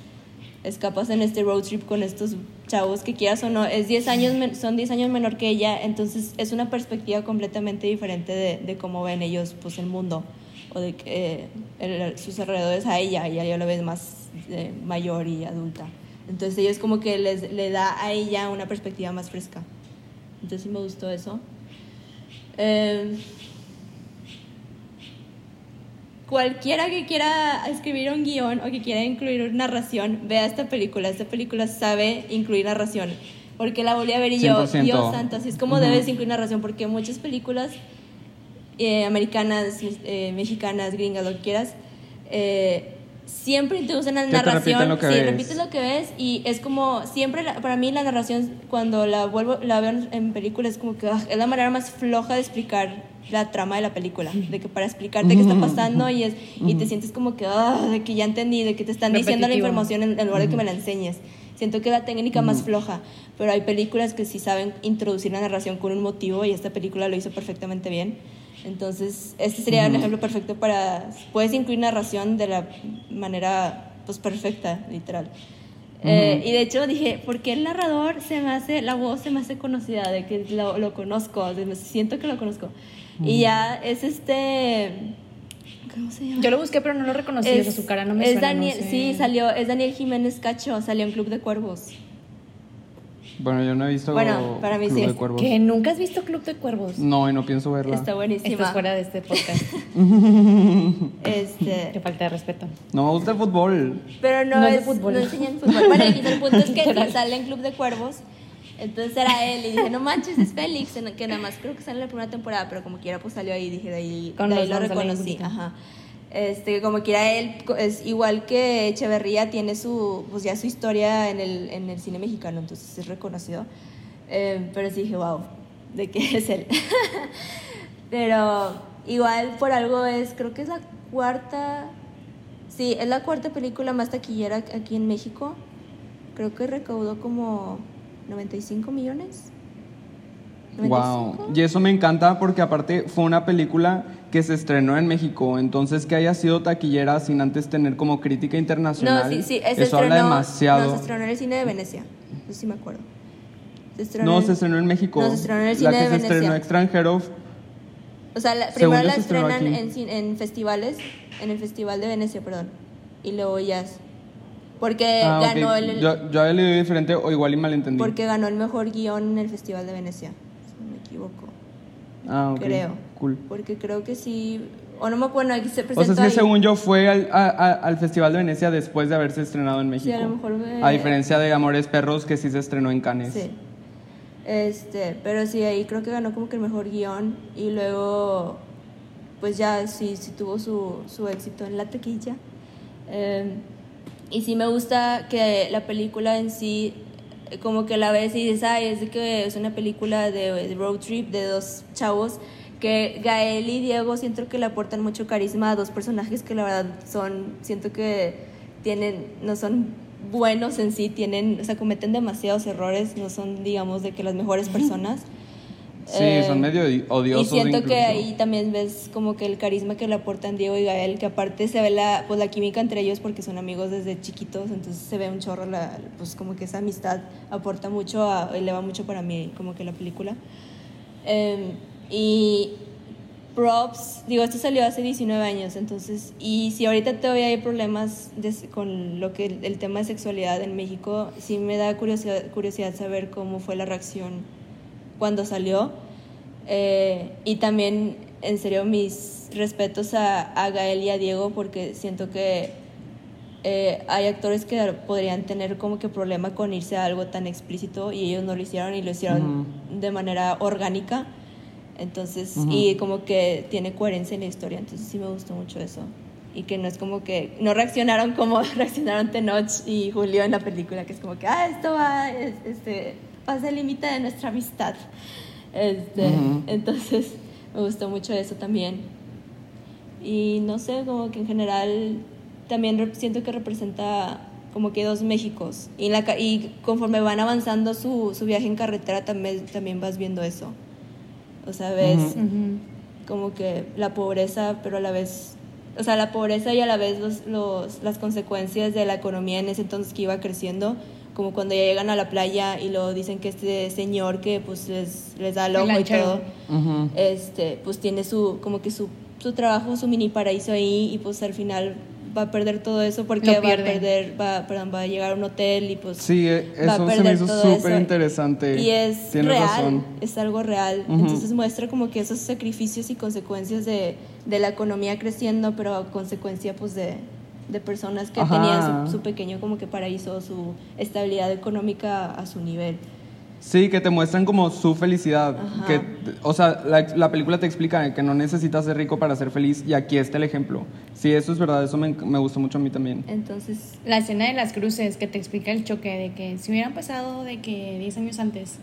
escapas en este road trip con estos chavos que quieras o no, es 10 años, son 10 años menor que ella, entonces es una perspectiva completamente diferente de, de cómo ven ellos pues el mundo o de eh, sus alrededores a ella, ella ya lo ves más eh, mayor y adulta. Entonces ellos como que les, le da a ella una perspectiva más fresca. Entonces sí me gustó eso. Eh, cualquiera que quiera escribir un guion o que quiera incluir narración, vea esta película. Esta película sabe incluir narración. Porque la volví a ver y yo, 100%. Dios santo, así es como Ujú. debes incluir narración. Porque muchas películas eh, americanas, eh, mexicanas, gringas, lo que quieras, eh, siempre introducen la narración. lo que sí, ves. repites lo que ves y es como, siempre la- para mí la narración, cuando la vuelvo, la veo en, en película, es como que ah, es la manera más floja de explicar la trama de la película, de que para explicarte qué está pasando y, es, y te sientes como que, ah, de que ya entendí, de que te están diciendo la Repetitivo. información en, en lugar de que me la enseñes. Siento que es la técnica más floja, pero hay películas que sí saben introducir la narración con un motivo y esta película lo hizo perfectamente bien. Entonces, este sería un ejemplo perfecto para... Puedes incluir narración de la manera, pues, perfecta, literal. Eh, y de hecho dije, ¿por qué el narrador se me hace, la voz se me hace conocida, de que lo, lo conozco, de- me siento que lo conozco? Y ya es este... ¿Cómo se llama? Yo lo busqué, pero no lo reconocí. o sea, su cara no me es suena. no Daniel, sé. sí, salió, es Daniel Jiménez Cacho, salió en Club de Cuervos. Bueno, yo no he visto Bueno, para mí Club sí. de Cuervos. ¿Que nunca has visto Club de Cuervos? No, y no pienso verla. Está buenísima. Estás fuera de este podcast. Qué Este, falta de respeto. No me gusta el fútbol. pero no, No es de fútbol. no enseñan fútbol. Bueno, X, el punto es que sale en Club de Cuervos. Entonces era él y dije, no manches, es Félix, en- que nada más creo que sale en la primera temporada, pero como quiera pues salió ahí y dije, de ahí, de lo reconocí. Ajá. Este, como quiera él, es igual que Echeverría, tiene su, pues ya su historia en el, en el cine mexicano, entonces es reconocido. Eh, pero sí dije, wow, ¿de qué es él? pero igual por algo es, creo que es la cuarta, sí, es la cuarta película más taquillera aquí en México. Creo que recaudó como 95 millones. Wow. 95. Y eso me encanta porque aparte fue una película que se estrenó en México, entonces que haya sido taquillera sin antes tener como crítica internacional. No, sí, sí, se eso estrenó, habla demasiado. No, se estrenó en el cine de Venecia. Eso sí me acuerdo. Se No, en- se estrenó en México. No, se estrenó en el La cine que de se Venecia. estrenó extranjero. O sea, la- primero la se estrenan en, en festivales, en el Festival de Venecia, perdón. Y luego ya. Porque Ah, ganó el. Yo, yo había leído diferente o igual y malentendí. Porque ganó el mejor guion en el Festival de Venecia. Si no me equivoco. Ah, ok. Creo. Cool. Porque creo que sí. O no me acuerdo, aquí se O presentó sea, es que ahí. según yo fue al, a- a- al Festival de Venecia después de haberse estrenado en México. Sí, a lo mejor, eh, A diferencia de Amores Perros que sí se estrenó en Cannes. Sí. Este, pero sí, ahí creo que ganó como que el mejor guion y luego, pues ya sí, sí tuvo su, su éxito en la taquilla. Eh, y sí me gusta que la película en sí, como que la ves y dices, ay, es de que es una película de, de road trip de dos chavos que Gael y Diego siento que le aportan mucho carisma a dos personajes que la verdad son, siento que tienen, no son buenos en sí, tienen, o sea, cometen demasiados errores, no son, digamos, de que las mejores personas. Sí, Eh, son medio odi- odiosos. Y siento que ahí también ves como que el carisma que le aportan Diego y Gael, que aparte se ve la, pues, la química entre ellos porque son amigos desde chiquitos, entonces se ve un chorro, la, pues como que esa amistad aporta mucho, a, eleva mucho para mí como que la película. Eh, y props, digo, esto salió hace 19 años, entonces, y si ahorita todavía hay problemas de- con lo que el, tema de sexualidad en México, sí me da curiosidad, curiosidad saber cómo fue la reacción cuando salió. Eh, y también, en serio, mis respetos a, a Gael y a Diego, porque siento que eh, hay actores que podrían tener como que problema con irse a algo tan explícito y ellos no lo hicieron y lo hicieron de manera orgánica. Entonces, y como que tiene coherencia en la historia, entonces sí me gustó mucho eso. Y que no es como que, no reaccionaron como reaccionaron Tenoch y Julio en la película, que es como que, ah, esto va, es- este, pasa el límite de nuestra amistad. Este. Entonces, me gustó mucho eso también. Y no sé, como que en general también siento que representa como que dos Méxicos. Y, la, y conforme van avanzando su, su viaje en carretera también, también vas viendo eso. O sea, ves Ujú. Ujú. como que la pobreza, pero a la vez, o sea, la pobreza y a la vez los, los, las consecuencias de la economía en ese entonces que iba creciendo, como cuando ya llegan a la playa y lo dicen que este señor que pues les, les da el El ojo y todo, Ujú. este, pues tiene su, como que su, su trabajo, su mini paraíso ahí y pues al final va a perder todo eso porque va a perder, va, perdón, va a llegar a un hotel y pues Sí, eh, va a eso se me perder hizo todo súper eso. interesante. Y es Tienes real, razón. es algo real. Entonces muestra como que esos sacrificios y consecuencias de, de la economía creciendo, pero a consecuencia pues de, de personas que Ajá. tenían su, su pequeño como que paraíso, su estabilidad económica a su nivel. Sí, que te muestran como su felicidad. Ajá. Que, o sea, la, la película te explica que no necesitas ser rico para ser feliz y aquí está el ejemplo. Sí, eso es verdad, eso me, me gustó mucho a mí también. Entonces, La escena de las cruces que te explica el choque de que si hubieran pasado de que 10 años antes,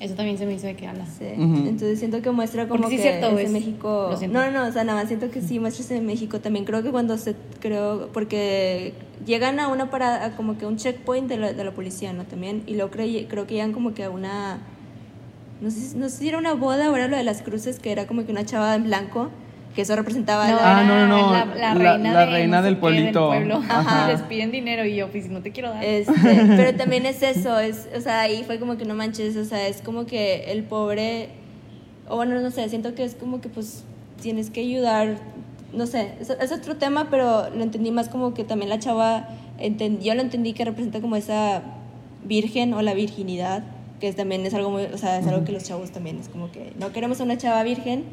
eso también se me hizo de que ala. sí. Ujú. entonces siento que muestra como Porque sí que es cierto, es- México... No, no, no, o sea, nada más siento que sí muestra ese México. También creo que cuando se... Creo... Porque llegan a una parada, a como que un checkpoint de la, de la policía, ¿no? También. Y luego creo, creo que llegan como que a una... No sé, si- no sé si era una boda o era lo de las cruces, que era como que una chava en blanco, que eso representaba... No, la- Ah, no, no, no, La, la reina, la de reina no del pueblito. pueblo. Ajá. Les piden dinero y yo, pues no te quiero dar. Este, pero también es eso, es, o sea, ahí fue como que no manches, o sea, es como que el pobre, o bueno, no sé, siento que es como que pues tienes que ayudar, no sé, es, es otro tema, pero lo entendí más como que también la chava, yo lo entendí que representa como esa virgen o la virginidad, que es, también es algo muy, o sea, es algo que los chavos también, es como que no queremos a una chava virgen,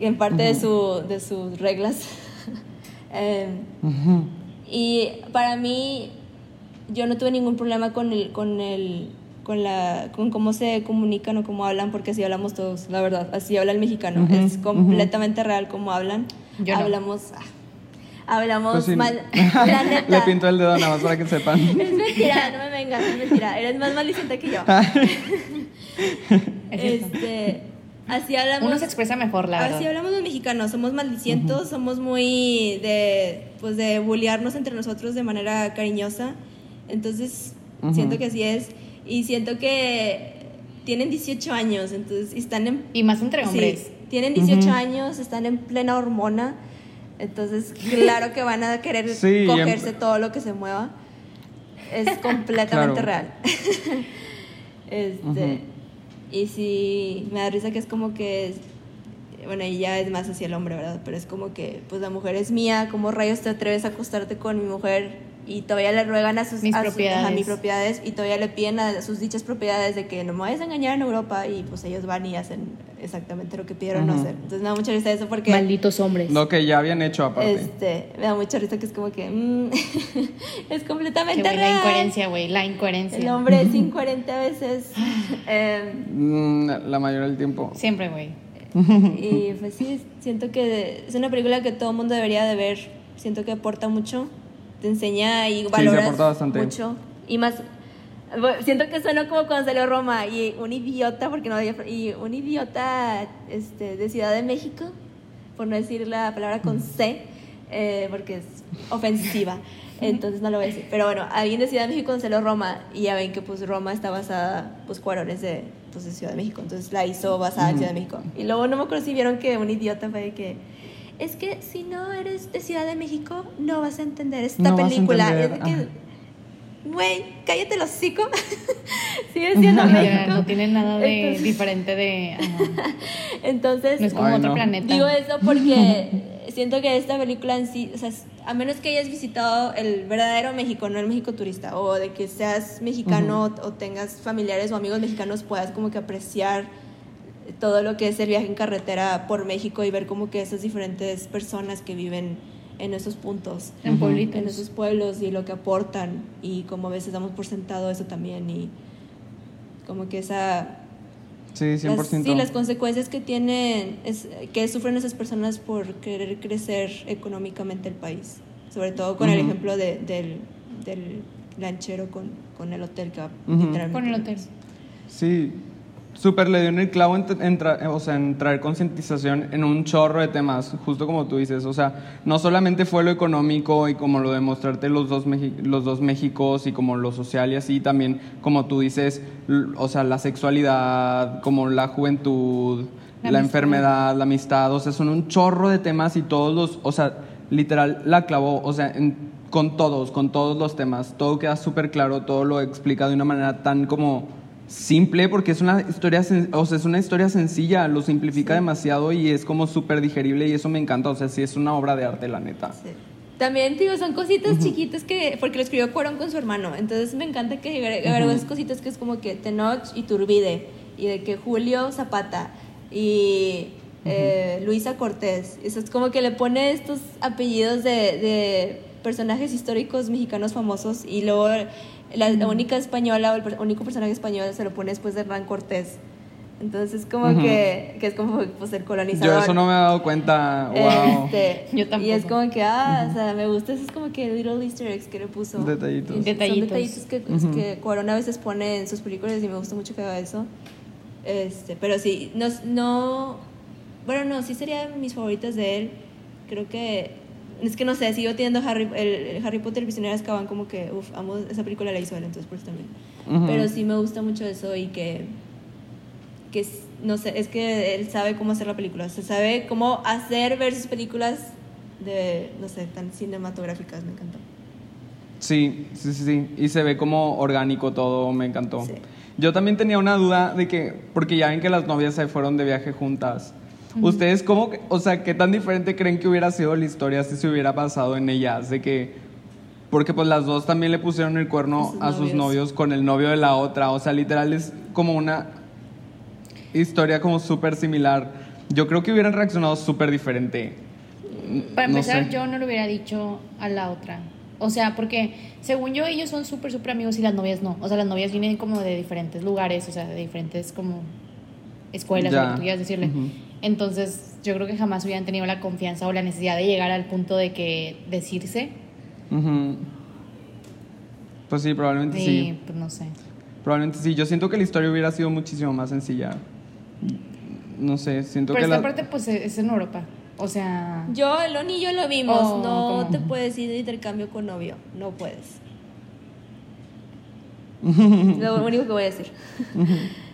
en parte de, su, de sus reglas. Em, y para mí, yo no tuve ningún problema con el, con el, con la, con cómo se comunican o cómo hablan, porque así hablamos todos, la verdad, así habla el mexicano, es completamente real cómo hablan. Yo no. hablamos, ah, hablamos Pues sí, mal, la neta. Le pinto el dedo nada más para que sepan. Es mentira, no me vengas, es mentira, eres más malicenta que yo. Este, así hablamos. Uno se expresa mejor, la verdad. Así hablamos los mexicanos, somos maldicientos, somos muy de, pues de bullearnos entre nosotros de manera cariñosa. Entonces, siento que así es. Y siento que tienen 18 años, entonces y están en... Y más entre sí, hombres. Tienen 18 Ujú. años, están en plena hormona. Entonces, claro que van a querer Sí, en- cogerse todo lo que se mueva. Es completamente real. este, y sí, me da risa que es como que, bueno, y ya es más hacia el hombre, ¿verdad? Pero es como que, pues la mujer es mía, ¿cómo rayos te atreves a acostarte con mi mujer? Y todavía le ruegan a sus, Mis a sus- propiedades. ajá, mis propiedades y todavía le piden a sus dichas propiedades de que no me vayas a engañar en Europa y pues ellos van y hacen exactamente lo que pidieron no hacer. Entonces me da mucha risa eso porque... Malditos hombres. Lo que ya habían hecho aparte. Este, me da mucha risa que es como que mm, es completamente la real. incoherencia, güey, la incoherencia. El hombre es incoherente a veces. Em, Mm, la mayoría del tiempo. Siempre, güey. y pues sí, siento que es una película que todo el mundo debería de ver. Siento que aporta mucho, te enseña y se valoras aporta bastante. mucho. Y más, siento que suena como cuando salió Roma y un idiota, porque no había, y un idiota este, de Ciudad de México, por no decir la palabra con C, eh, porque es ofensiva. Entonces no lo voy a decir. Pero bueno, alguien de Ciudad de México salió Roma, y ya ven que pues Roma está basada, pues Cuarón es de, pues, de Ciudad de México, entonces la hizo basada en Ciudad de México. Y luego no me acuerdo si vieron que un idiota fue de que, es que si no eres de Ciudad de México, no vas a entender esta No vas a película. entender, Es de que, ajá. güey, cállate el hocico. Sigue siendo Ya, México. no tiene nada de Entonces- diferente de... Entonces, No es como Ay, otro no. planeta. Digo eso porque siento que esta película en sí, o sea, a menos que hayas visitado el verdadero México, no el México turista, o de que seas mexicano o tengas familiares o amigos mexicanos, puedas como que apreciar todo lo que es el viaje en carretera por México y ver como que esas diferentes personas que viven en esos puntos, En pueblitos. en esos pueblos y lo que aportan y como a veces damos por sentado eso también y como que esa Sí, las, 100%. sí, las consecuencias que tienen, es, que sufren esas personas por querer crecer económicamente el país. Sobre todo con el Ujú. ejemplo de- del, del lanchero con, con el hotel que Ujú. literalmente- Con el hotel. Sí, súper le dio en el clavo en, o sea, en traer concientización en un chorro de temas, justo como tú dices. O sea, no solamente fue lo económico y como lo de mostrarte los dos, Mexi- los dos Méxicos y como lo social y así, también como tú dices, o sea, la sexualidad, como la juventud, La enfermedad, la amistad, o sea, son un chorro de temas y todos los, o sea, literal la clavó, o sea, en con todos, con todos los temas. Todo queda súper claro, todo lo explica de una manera tan como simple, porque es una historia, o sea, es una historia sencilla, lo simplifica demasiado y es como súper digerible y eso me encanta. O sea, sí es una obra de arte, la neta. Sí. También, digo, son cositas chiquitas que, porque lo escribió Cuarón con su hermano, entonces me encanta que agre- agregó esas cositas que es como que Tenoch y Turbide, y de que Julio Zapata y eh, Luisa Cortés, eso es como que le pone estos apellidos de, de personajes históricos mexicanos famosos y luego la, la única española o el único personaje español se lo pone después de Hernán Cortés. Entonces como Ujú. que, que es como pues el colonizador. Yo eso no me he dado cuenta. Wow. Este, Yo Y es tampoco. como que, ah, o sea, me gusta, eso es como que little easter eggs que le puso. Detallitos. Y Son Detallitos. detallitos que, Ujú. que Cuarón a veces pone en sus películas y me gusta mucho que haga eso. Este, pero sí, no, no, bueno, no, sí sería de mis favoritas de él. Creo que, es que no sé, sigo teniendo Harry, el, Harry Potter, el prisionero de Azkaban, como que, uff, amo, esa película la hizo él, entonces por eso también. Ujú. Pero sí me gusta mucho eso y que, que no sé, es que él sabe cómo hacer la película, se sabe cómo hacer ver sus películas de, no sé, tan cinematográficas, me encantó. Sí, sí, sí, sí. Y se ve como orgánico todo, me encantó. Sí. Yo también tenía una duda de que, porque ya ven que las novias se fueron de viaje juntas. ¿Ustedes cómo, que- o sea, qué tan diferente creen que hubiera sido la historia si se hubiera pasado en ellas? De que, porque pues las dos también le pusieron el cuerno sus a sus novios. novios con el novio de la otra. O sea, literal es como una historia como súper similar. Yo creo que hubieran reaccionado súper diferente. Para No empezar, sé. yo no le hubiera dicho a la otra. O sea, porque según yo, ellos son súper, súper amigos y las novias no. O sea, las novias vienen como de diferentes lugares, o sea, de diferentes como escuelas, Ya. o lo que tú quieras decirle. Entonces, yo creo que jamás hubieran tenido la confianza o la necesidad de llegar al punto de que decirse. Ujú. Pues sí, probablemente Y sí. pues no sé. Probablemente sí. Yo siento que la historia hubiera sido muchísimo más sencilla. No sé, siento Pero que esta la... parte, pues es en Europa. O sea. Yo, Loni y yo lo vimos, Oh, no ¿cómo? te puedes ir de intercambio con novio, no puedes. lo único que voy a decir.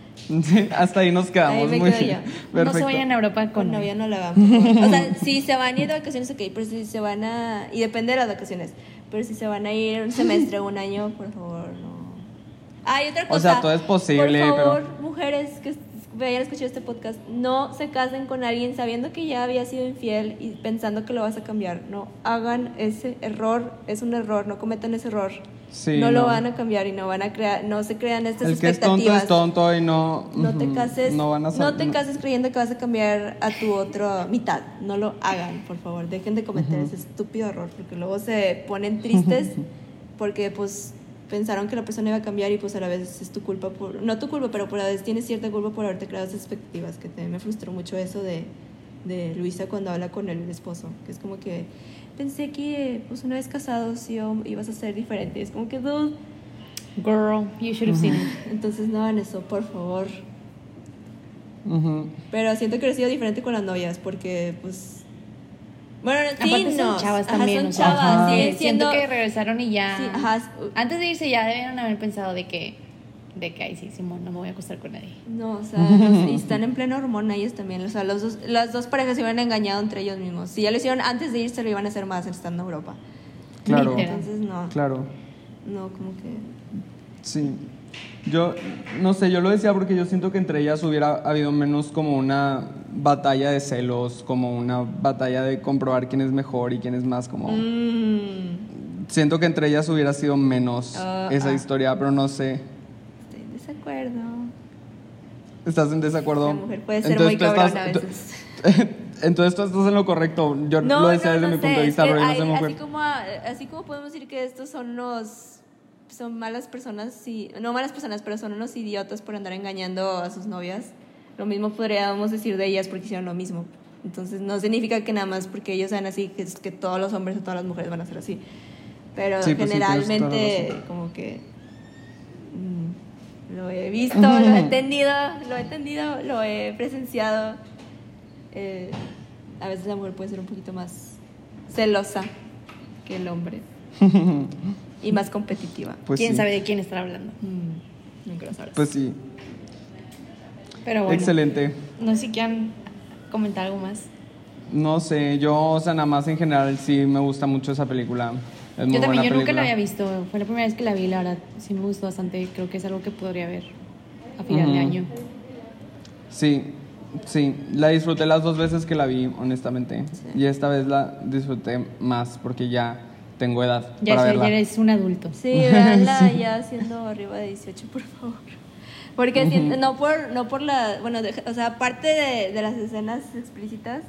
Hasta ahí nos quedamos. Ahí me muy quedo bien. yo. No se vayan a Europa Con con novio no por favor. O sea, si se van a ir de vacaciones, ok, pero si se van a. Y depende de las vacaciones. Pero si se van a ir un semestre o un año, por favor, no. Ah, y otra O cosa. sea, todo es posible, Por favor, pero- mujeres que vayan a escuchar este podcast, no se casen con alguien sabiendo que ya había sido infiel y pensando que lo vas a cambiar. No hagan ese error, es un error, no cometan ese error. Sí, no, lo no. van a cambiar y no van a crear, no se crean estas El que es tonto expectativas. es tonto y no... No te cases, No, van a no te cases creyendo que vas a cambiar a tu otra mitad. No lo hagan, por favor. Dejen de cometer ese estúpido error, porque luego se ponen tristes porque pues pensaron que la persona iba a cambiar y pues a la vez es tu culpa por no tu culpa, pero por a la vez tienes cierta culpa por haberte creado esas expectativas, que también me frustró mucho eso de de Luisa cuando habla con el esposo, que es como que pensé que pues una vez casados iba- ibas a ser diferente. Es como que dude, Girl, you should have seen it. entonces no hagan eso, por favor. Pero siento que hubiera sido diferente con las novias, porque pues. Bueno, sí, Aparte son no. chavas Ajá, también, son chavas, Ajá. siguen siento que regresaron y ya. Sí, ajá. Antes de irse ya debieron haber pensado de que, de que ay sí, Simón, no me voy a acostar con nadie. No, o sea, no sé, y están en plena hormona ellos también. O sea, los dos, las dos parejas se hubieran engañado entre ellos mismos. Si ya lo hicieron antes de irse, lo iban a hacer más estando en Europa. Claro. Entonces, no. claro. No, como que. Sí. Yo, no sé, yo lo decía porque yo siento que entre ellas hubiera habido menos como una batalla de celos, como una batalla de comprobar quién es mejor y quién es más como... Mmm. Siento que entre ellas hubiera sido menos Ah, esa ah. historia, pero no sé. Estoy en desacuerdo. ¿Estás en desacuerdo? La mujer puede ser muy tú cabrona a veces. Entonces tú estás en lo correcto. Yo lo decía desde mi sé, punto de vista, pero yo no soy mujer. Así como, así como podemos decir que estos son unos son malas personas, sí, no malas personas, pero son unos idiotas por andar engañando a sus novias. Lo mismo podríamos decir de ellas porque hicieron lo mismo. Entonces no significa que nada más porque ellos sean así, que, es que todos los hombres o todas las mujeres van a ser así. Pero Sí, pues sí, generalmente razón. como que mm, lo he visto, lo he entendido, lo he entendido, lo he presenciado. Eh, a veces la mujer puede ser un poquito más celosa que el hombre y más competitiva. Pues ¿Quién sí. sabe de quién estar hablando? Mm, nunca lo sabrás. Pues sí, Pero bueno. excelente. No sé si quieran comentar algo más. No sé, yo, o sea, nada más en general sí me gusta mucho esa película. Es muy Yo también, buena yo nunca película. la había visto. Fue la primera vez que la vi, la verdad. Sí me gustó bastante. Creo que es algo que podría ver a final de Ujú. año. Sí, sí, la disfruté las dos veces que la vi, honestamente. Sí. Y esta vez la disfruté más porque ya tengo edad Ya, para soy- ya verla. eres un adulto. Sí, véanla ya siendo arriba de 18, por favor. Porque siento- no por no por la, bueno, de- o sea, aparte de, de las escenas explícitas,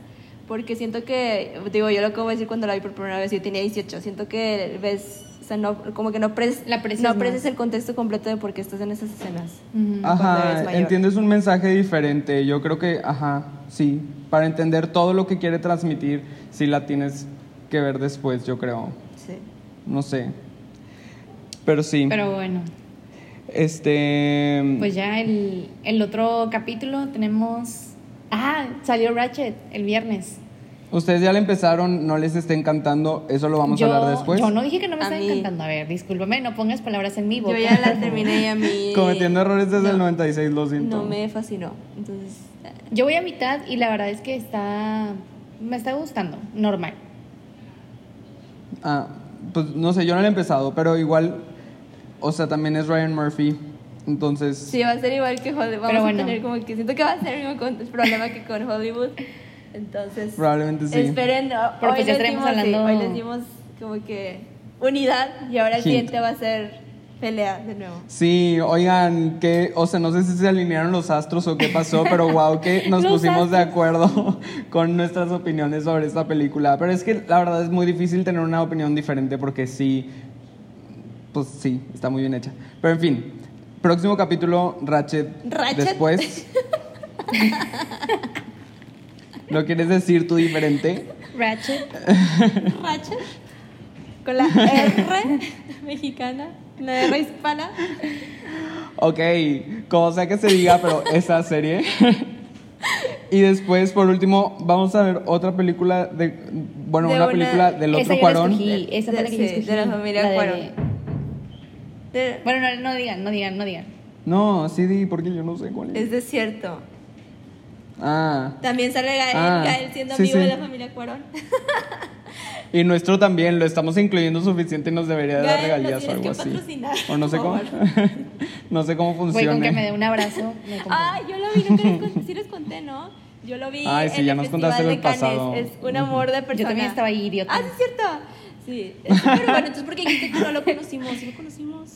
porque siento que, digo, yo lo acabo de decir cuando la vi por primera vez, yo tenía 18, siento que ves, o sea, no, como que no, pres, La aprecias no el contexto completo de por qué estás en esas escenas. Ujú. cuando Ajá, entiendes un mensaje diferente. Yo creo que, ajá, sí. Para entender todo lo que quiere transmitir, sí la tienes que ver después, yo creo. No sé. Pero sí. Pero bueno, Este. pues ya el, el otro capítulo tenemos... Ah, salió Ratchet el viernes. Ustedes ya la empezaron, no les está encantando. Eso lo vamos yo, a hablar después. Yo no dije que no me estaba encantando. A ver, discúlpame, no pongas palabras en mi boca. Yo ya la terminé y a mí Cometiendo errores desde el no, 96, lo siento. No me fascinó. Entonces, Yo voy a mitad y la verdad es que está... Me está gustando, normal. Ah, pues no sé, yo no la he empezado, pero igual. O sea, también es Ryan Murphy. Entonces. Sí, va a ser igual que Hollywood. Vamos Pero a bueno. tener como que siento que va a ser el mismo problema que con Hollywood. Entonces, Probablemente sí. esperen. o- Pero hoy, pues ya les estaremos dimos, sí, hablando- hoy les dimos como que unidad y ahora el Hint. siguiente va a ser pelea de nuevo. Sí, oigan, que, o sea, no sé si se alinearon los astros o qué pasó, pero wow, que nos pusimos de acuerdo con nuestras opiniones sobre esta película. Pero es que la verdad es muy difícil tener una opinión diferente porque sí, pues sí, está muy bien hecha. Pero en fin, próximo capítulo, Ratchet. Ratchet. Después. ¿Lo quieres decir tú diferente? Ratchet. Ratchet. Con la R mexicana, la R hispana. Ok, como sea que se diga, pero esa serie. y después, por último, vamos a ver otra película de. Bueno, De una una- película del Esa otro la Cuarón. escogí, esa la que Sí, escogí. de la familia La de- Cuarón. De- Bueno, no, no digan, no digan, no digan. No, sí, di, porque yo no sé cuál es. Es desierto. Ah. También sale Gael, Ah, Gael siendo sí, amigo sí. de la familia Cuarón. Y nuestro también, lo estamos incluyendo suficiente y nos debería dar regalías o algo así. O no sé cómo. no sé cómo Voy funciona. con que me dé un abrazo. me. Ah, yo lo vi, nunca les conté, sí les conté, ¿no? Yo lo vi Ay, sí, en ya el nos Festival contaste el pasado. Es un amor de persona. Yo también estaba ahí, idiota. Ah, sí, es cierto. Sí, es súper bueno. Entonces, ¿por qué dijiste que no lo conocimos? Sí lo conocimos.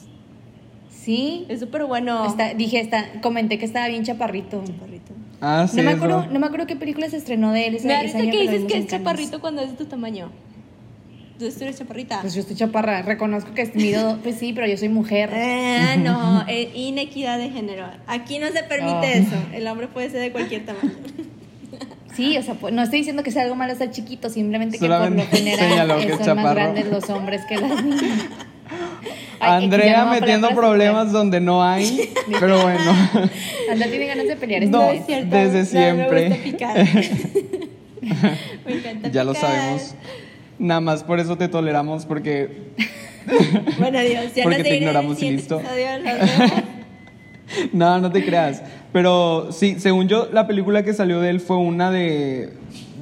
Sí. Es súper bueno. Está- dije, está, comenté que estaba bien chaparrito. Chaparrito. Ah, sí. no, me acuerdo, no me acuerdo qué película se estrenó de él ese, Me da ese risa año que dices que es chaparrito cuando es de tu tamaño. Tú eres chaparrita. Pues yo estoy chaparra, reconozco que mido, pues sí, pero yo soy mujer. Ah, no, eh, inequidad de género. Aquí no se permite Ah. eso. El hombre puede ser de cualquier tamaño. Sí, o sea, pues, no estoy diciendo que sea algo malo estar chiquito, simplemente que Solamente por lo general eh, es son más grandes los hombres que las niñas. Ay, Andrea no metiendo problemas donde no hay, pero bueno. Andrea tiene ganas de pelear No, vez. cierto. desde siempre. Me gusta picar. me encanta ya lo sabemos. Nada más por eso te toleramos porque Bueno, adiós. Ya Porque no te te ignoramos y listo. vemos. No, no te creas. Pero sí, según yo, la película que salió de él fue una de,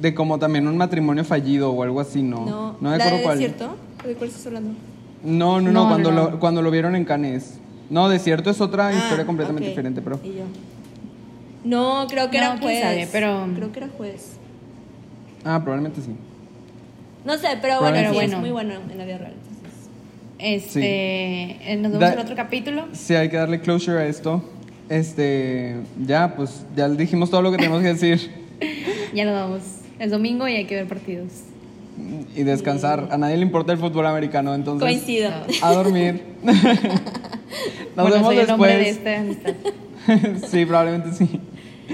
de como también un matrimonio fallido o algo así, ¿no? No, no me ¿la acuerdo de cuál. desierto? ¿De cuál estás hablando? No, no, no, cuando, no. Lo, cuando lo vieron en Cannes. No, Desierto es otra historia Ah, completamente ok. diferente, pero... Y yo. No, creo que No, era juez. sabe, pero- Creo que era juez. Ah, probablemente sí. No sé, pero bueno, Pero sí, bueno. es muy bueno en la vida real. entonces. Este, eh, nos vemos Da- en el otro capítulo. Sí, hay que darle closure a esto. Este, ya, pues, ya dijimos todo lo que tenemos que decir. Ya nos vamos. Es domingo y hay que ver partidos. Y descansar. A nadie le importa el fútbol americano, entonces... Coincido. A dormir. Nos bueno, vemos soy el nombre de después. esta amistad. sí, probablemente sí.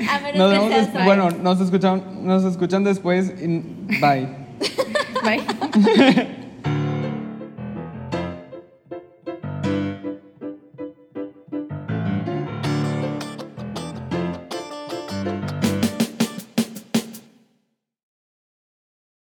A menos Nos que vemos bueno, nos escuchan, nos escuchan después y bye. Bye.